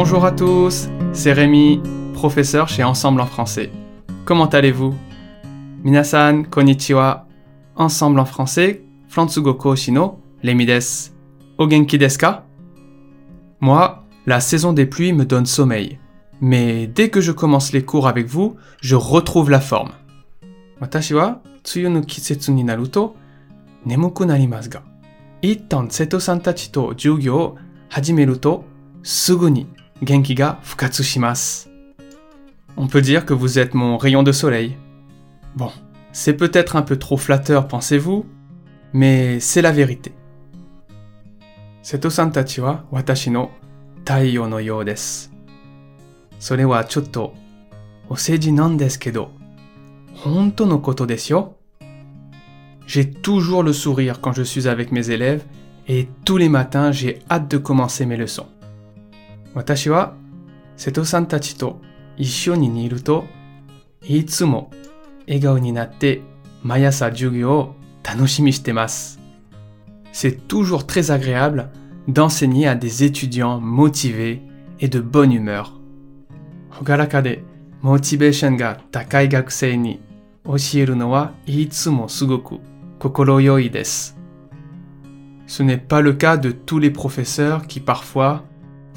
Bonjour à tous, c'est Rémi, professeur chez Ensemble en français. Comment allez-vous? Minasan, konnichiwa. Ensemble en français, Fransugo Shino, Rémi des. Ogenki desu ka? Moi, la saison des pluies me donne sommeil. Mais dès que je commence les cours avec vous, je retrouve la forme. Watashi wa tsuyu no ni naru to nemuku narimasu ga, ittan seto-san tachi to jugyo o hajimeru to sugu ni Genkiga Fukatsushimasu. On peut dire que vous êtes mon rayon de soleil. Bon, c'est peut-être un peu trop flatteur, pensez-vous, mais c'est la vérité. Seto-san tachi wa watashi no taiyo no. Sore wa chotto oseji nan desu kedo, honto no koto desu yo? J'ai toujours le sourire quand je suis avec mes élèves et tous les matins j'ai hâte de commencer mes leçons. 私は瀬戸さんたちと一緒にいるといつも笑顔になって毎朝授業を楽しみしてます。C'est toujours très agréable d'enseigner à des étudiants motivés et de bonne humeur. ほがらかでモチベーションが高い学生に教えるのはいつもすごく心よいです。Ce n'est pas le cas de tous les professeurs qui parfois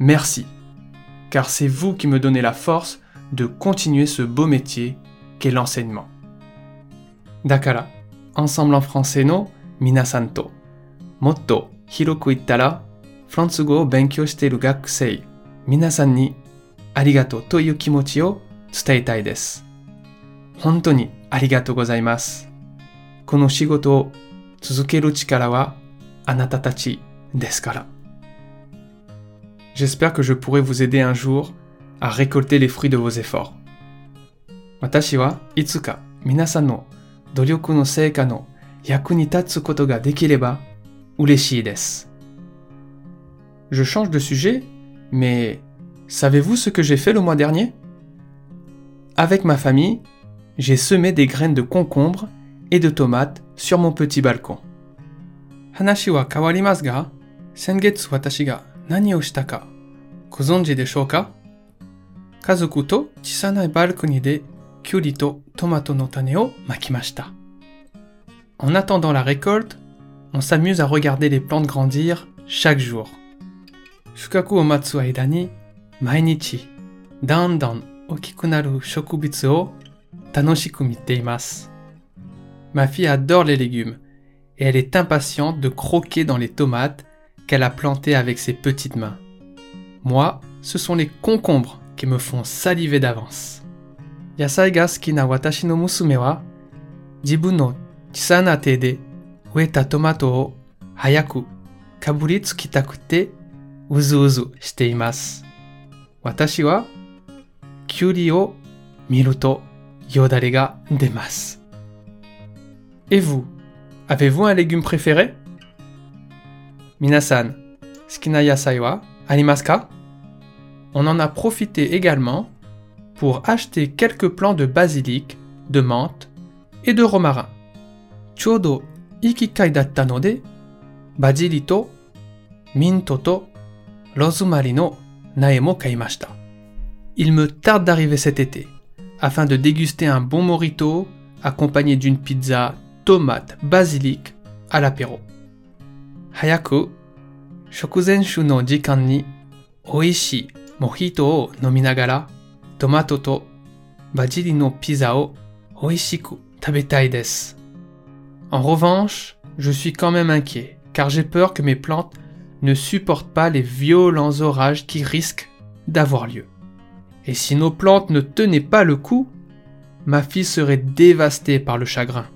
Merci, car c'est vous qui me donnez la force de continuer ce beau métier qu'est l'enseignement. Dakara, ensemble en français no minasan to motto hiroku ittara fransugo o benkyou shiteru gakusei minasan ni arigato to iu kimochi o tsuteitai desu. Honto ni arigato gozaimasu. Kono shigoto o tsuzukeru chikara wa anata tachi desu kara. J'espère que je pourrai vous aider un jour à récolter les fruits de vos efforts. Watashi wa itsuka minasan no doryoku no seika no yaku ni tatsu koto ga dekireba ureshii. Je change de sujet, mais savez-vous ce que j'ai fait le mois dernier? Avec ma famille, j'ai semé des graines de concombre et de tomates sur mon petit balcon. Hanashi wa kawarimasu ga, sengetsu watashi ga nani o shita ka gozonji deshou ka Kazoku to chisanai balcony de kyuri to tomato no tane o makimashita. En attendant la récolte, on s'amuse à regarder les plantes grandir chaque jour. Shukaku o matsu aida ni mainichi dandan okiku naru shokubutsu o tanoshiku mite imasu. Ma fille adore les légumes et elle est impatiente de croquer dans les tomates qu'elle a plantées avec ses petites mains. Moi, ce sont les concombres qui me font saliver d'avance. Yasai ga suki na watashi no musume wa jibun no chisana te de ueta tomato o hayaku kaburi tsukitakute uzu uzu shite imasu. Watashi wa kyuri o miru yodare ga demasu. Et vous, avez-vous un légume préféré? Minasan, suki na yasai wa arimasu ka on en a profité également pour acheter quelques plants de basilic, de menthe et de romarin. Chodo. Il me tarde d'arriver cet été afin de déguster un bon morito accompagné d'une pizza tomate basilic à l'apéro. Hayaku, shokuzenshu no jikan ni oishii mojito o nominagara tomato to basili no pizza o oishiku tabetai desu. En revanche, je suis quand même inquiet car j'ai peur que mes plantes ne supportent pas les violents orages qui risquent d'avoir lieu. Et si nos plantes ne tenaient pas le coup, ma fille serait dévastée par le chagrin.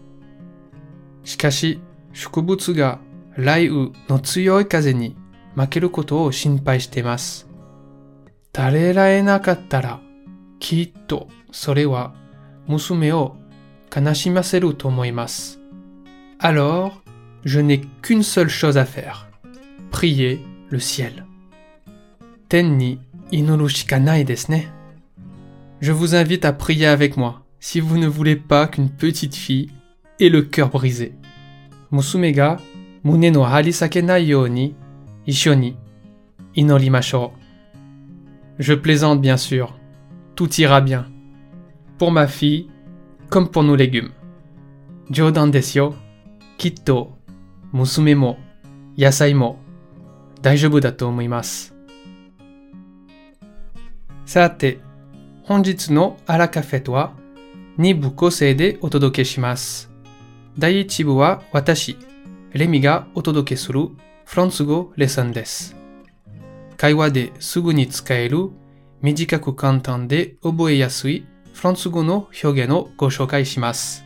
Shikashi, shukubutsu ga raiu no tsuyoi kaze ni makeru koto o shinpai shite masu. Tarerae nakatta kitto sore wa musume o kanashimaseru to omoimasu. Alors, je n'ai qu'une seule chose à faire. Prier le ciel. Ten ni inoru shikanai desu ne. Je vous invite à prier avec moi si vous ne voulez pas qu'une petite fille ait le cœur brisé. Musume ga mune no harisakenai you ni issho Ishioni, Inorimashou. Je plaisante bien sûr. Tout ira bien. Pour ma fille, comme pour nos légumes. Jodan desyo, kitto, musume mo, yasai mo, daijobu da to. Sate, no ara café toa, nibu watashi, Remi ga otodoke suru フランス語レッスンです。会話ですぐに使える短く簡単で覚えやすいフランス語の表現をご紹介します。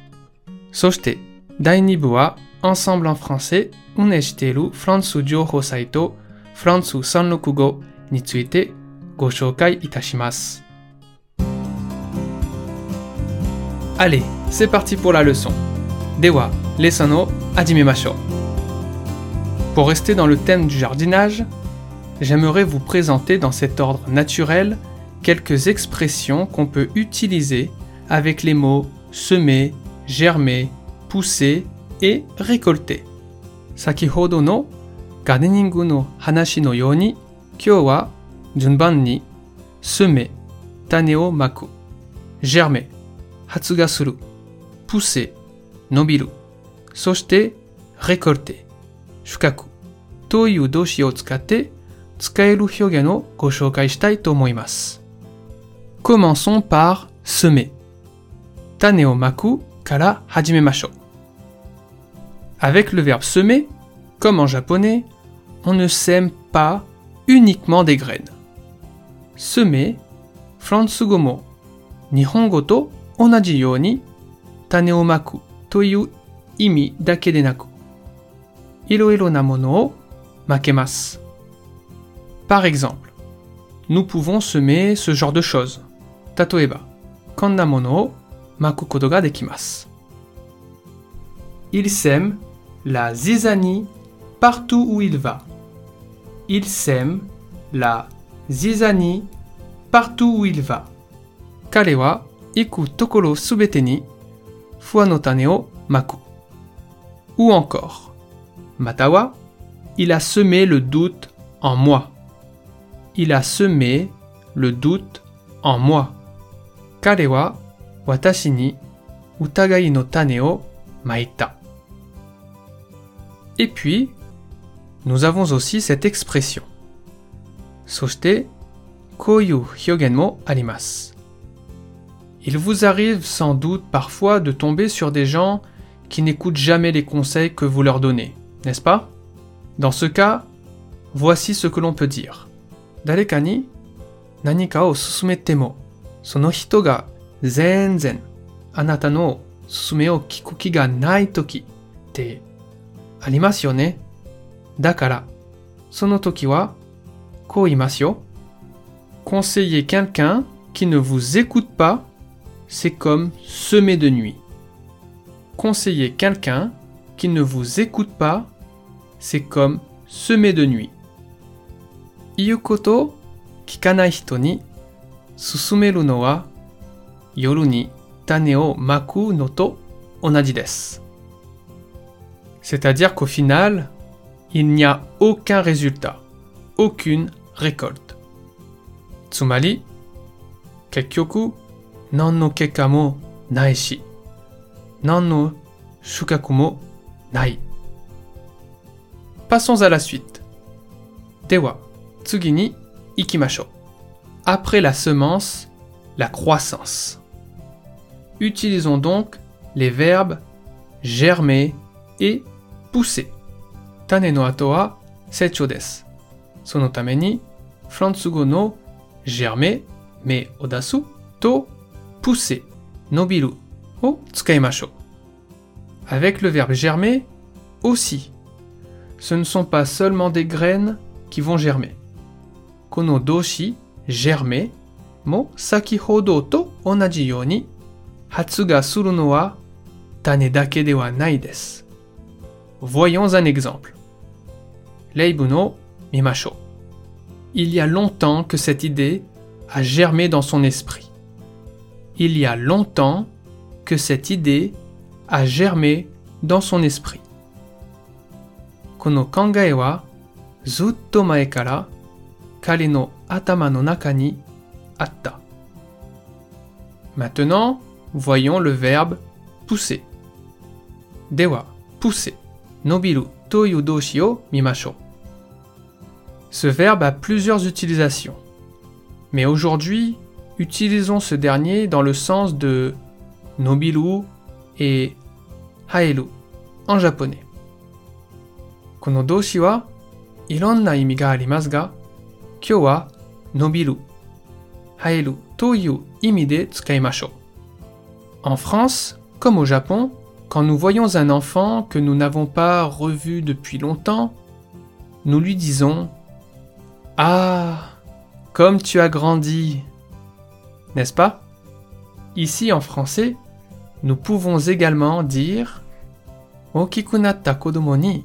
そして、第2部は Ensemble en français 運営しているフランス情報サイトフランス365語についてご紹介いたします。Allez, c'est parti pour la leçon. Dewa, leçon o hajimemashou. Pour rester dans le thème du jardinage, j'aimerais vous présenter dans cet ordre naturel quelques expressions qu'on peut utiliser avec les mots semer, germer, pousser et récolter. Sakihodo no gardeningu no hanashi no you ni, kyou wa junban ni semer, tane o maku, germer, pousser, nobiru, soshite récolter, shukaku という動詞を使って使える表現をご紹介したいと思います。Commençons par semer. 種をまくから始めましょう。Avec le verbe semer, comme en japonais, on ne sème pas uniquement des graines. Semer, フランス語も日本語と同じように種をまくという意味だけでなく、Iroironamono makemasu. Par exemple, nous pouvons semer ce genre de choses. Tatoeba, konna mono maku kodo ga dekimasu. Il sème la zizanie partout où il va. Il sème la zizanie partout où il va. Kalewa iku tokolo subete ni maku. Ou encore, Matawa, il a semé le doute en moi. Il a semé le doute en moi. Karewa watashi ni utagai no tane o maita. Et puis, nous avons aussi cette expression. Soshite koyu hyogen mo arimasu. Il vous arrive sans doute parfois de tomber sur des gens qui n'écoutent jamais les conseils que vous leur donnez n'est-ce pas? Dans ce cas, voici ce que l'on peut dire. Dareka ni nanika o susumetemo, sono hito ga zenzen anata no susume o kikuki ga nai toki te arimasu yo ne. Dakara, sono toki wa ko imasu yo. Conseiller quelqu'un qui ne vous écoute pas, c'est comme semer de nuit. Conseiller quelqu'un qui ne vous écoute pas, c'est comme semer de nuit. Iyukoto kikanai hito ni susumeru no wa yoru ni tane o maku no to onaji desu. C'est-à-dire qu'au final, il n'y a aucun résultat, aucune récolte. Tsumari, kekyoku, nan no keka mo nai shi, nan no shukaku mo nai. Passons à la suite. Dewa, tsugini, ikimasho. Après la semence, la croissance. Utilisons donc les verbes germer et pousser. Tane no ato wa seicho. Sono tame germer mais odasu to pousser nobiru o tsukaimashou. Avec le verbe germer aussi ce ne sont pas seulement des graines qui vont germer. Kono doshi, germer, mo sakihodo to onaji suru no wa tane dake de nai. Voyons un exemple. Leibu no mimasho. Il y a longtemps que cette idée a germé dans son esprit. Il y a longtemps que cette idée a germé dans son esprit. この考えはずっと前から彼の頭の中にあった。Maintenant, voyons le verbe pousser. では、pousser 伸びるという動詞を見ましょう。Ce verbe a plusieurs utilisations. Mais aujourd'hui, utilisons ce dernier dans le sens de nobiru et haeru en japonais. この動詞はいろんな意味がありますが、今日は伸びる、生えるという意味で使いましょう。En France, comme au Japon, quand nous voyons un enfant que nous n'avons pas revu depuis longtemps, nous lui disons Ah, comme tu as grandi N'est-ce pas Ici en français, nous pouvons également dire Okikunatta kodomo ni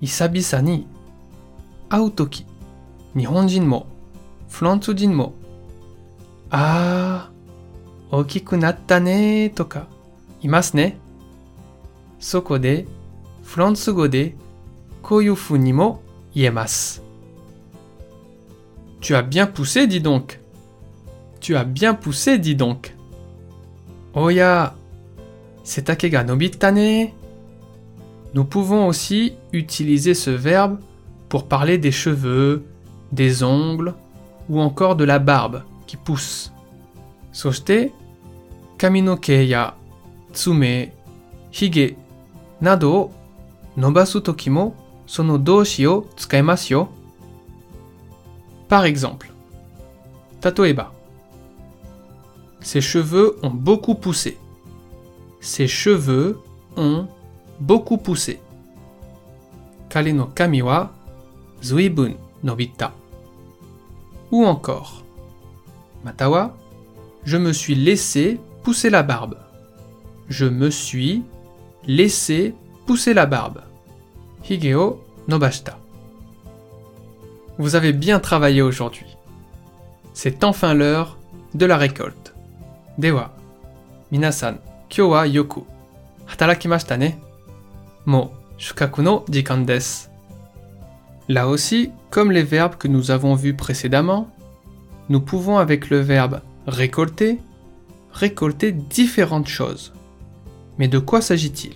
isabisa ni au toki 日本人もフランス人もあー大きくなったねーとかいますね。そこでフランス語でこういう風にも言えます。Tu as bien poussé, dis donc. Tu as bien poussé, dis donc. おや、背丈が伸びたね。 Nous pouvons aussi utiliser ce verbe pour parler des cheveux, des ongles ou encore de la barbe qui pousse. そして、髪の毛や爪、ひげなどを伸ばすときもその動詞を使いますよ。Par exemple, 例えば、Ses cheveux ont beaucoup poussé. Ses cheveux ont beaucoup poussé. Kare no kami zuibun nobita. Ou encore, Matawa, je me suis laissé pousser la barbe. Je me suis laissé pousser la barbe. Higeo nobashita. Vous avez bien travaillé aujourd'hui. C'est enfin l'heure de la récolte. Dewa, minasan, kyo wa yoku. Hatarakimashita ne mo, shukaku no. Là aussi, comme les verbes que nous avons vus précédemment, nous pouvons avec le verbe récolter récolter différentes choses. Mais de quoi s'agit-il?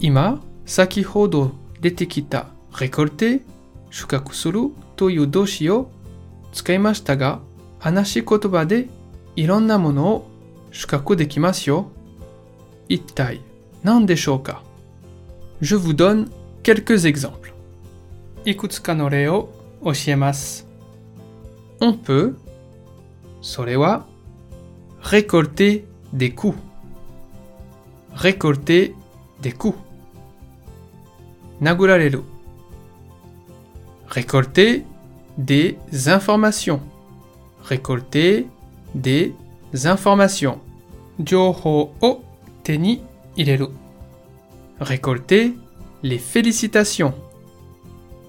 Ima, sakihodo detekita récolter, shukaku suru toyu doshi o tsukaimashita ga hanashi kotoba de ironna mono shukaku dekimasu yo. Ittai, nan deshou ka je vous donne quelques exemples. Ikutsuka no. On peut, solewa, récolter des coups. Récolter des coups. Nagurareru. Récolter des informations. Récolter des informations. Joho o te ni ireru. Récolter les félicitations.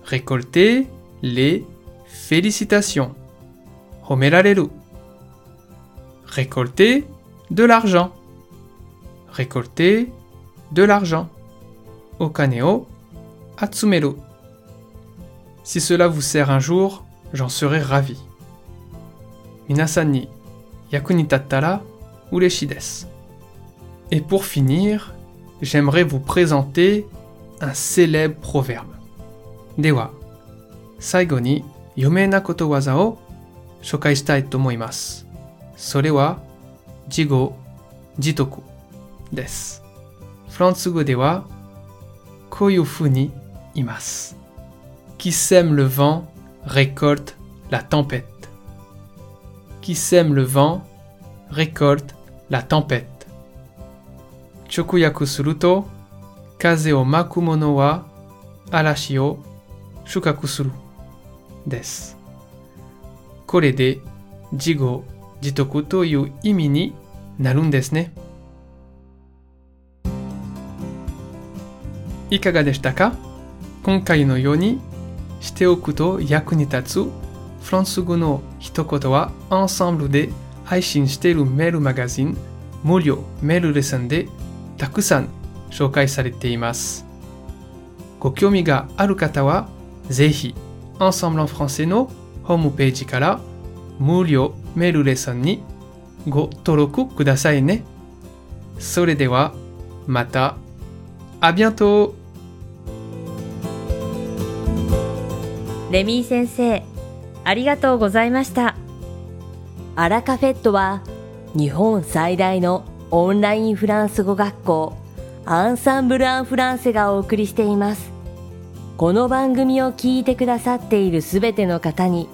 Récolter les félicitations. Récolter de l'argent. Récolter de l'argent. Okane o atsumeru. Si cela vous sert un jour, j'en serai ravi. Minasan ni yaku. Et pour finir, j'aimerais vous présenter un célèbre proverbe. Dewa, saigo ni yomei na koto waza o shokai shitai to omoimasu. Sore wa jigo jitoku desu. フランス語ではこういうふうに言います。Qui sème le vent récolte la tempête. Qui sème le vent récolte la tempête. 直訳すると、風を巻く者は嵐を収穫する。です。これで自業自得という意味になるんですね。いかがでしたか？今回のようにしておくと役に立つフランス語の一言はアンサンブルで配信しているメールマガジン無料メールレッスンでたくさん紹介されています。ご興味がある方はぜひ Ensemble en français のホームページから無料メールレッスンにご登録くださいね。それではまた。À bientôt! レミー先生、ありがとうございました。アラカフェットは日本最大のオンラインフランス語学校アンサンブル・アン・フランセがお送りしています。この番組を聞いてくださっているすべての方に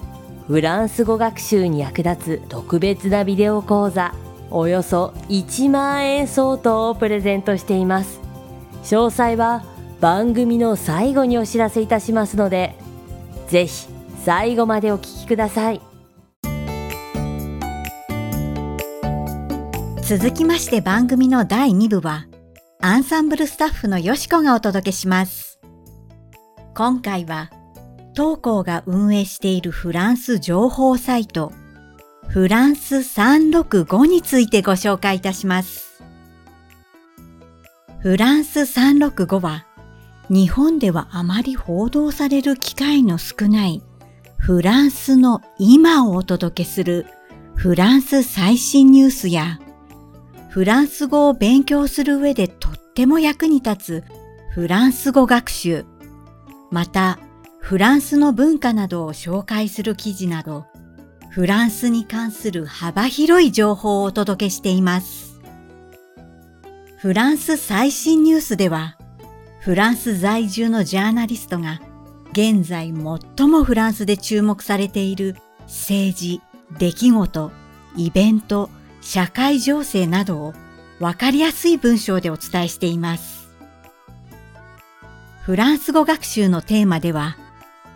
フランス語学習に役立つ特別なビデオ講座およそ1万円相当をプレゼントしています。詳細は番組の最後にお知らせいたしますので、ぜひ最後までお聞きください。続きまして番組の第2部は、アンサンブルスタッフのよしこがお届けします。今回は、当校が運営しているフランス情報サイト、フランス365についてご紹介いたします。フランス365は、日本ではあまり報道される機会の少ないフランスの今をお届けするフランス最新ニュースやフランス語を勉強する上でとっても役に立つフランス語学習、またフランスの文化などを紹介する記事など、フランスに関する幅広い情報をお届けしています。フランス最新ニュースでは、フランス在住のジャーナリストが現在最もフランスで注目されている政治、出来事、イベント、社会情勢などをわかりやすい文章でお伝えしています。フランス語学習のテーマでは、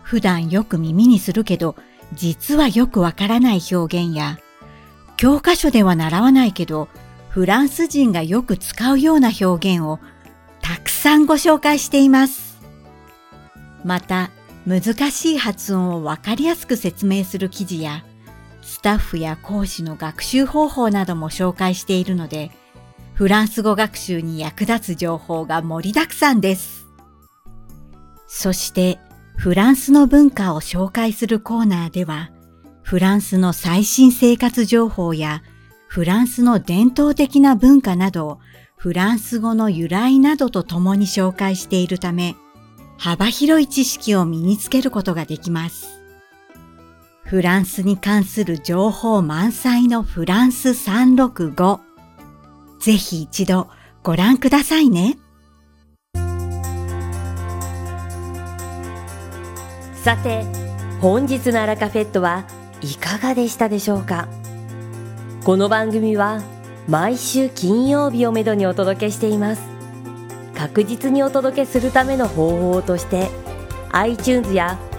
普段よく耳にするけど、実はよくわからない表現や、教科書では習わないけど、フランス人がよく使うような表現をたくさんご紹介しています。また、難しい発音をわかりやすく説明する記事や、スタッフや講師の学習方法なども紹介しているので、フランス語学習に役立つ情報が盛りだくさんです。そして、フランスの文化を紹介するコーナーでは、フランスの最新生活情報や、フランスの伝統的な文化などフランス語の由来などと共に紹介しているため、幅広い知識を身につけることができます。フランスに関する情報満載のフランス365。ぜひ一度ご覧くださいね。さて、本日のアラカフェットはいかがでしたでしょうか？この番組は毎週金曜日をめどにお届けしています。確実にお届けするための方法として iTunes や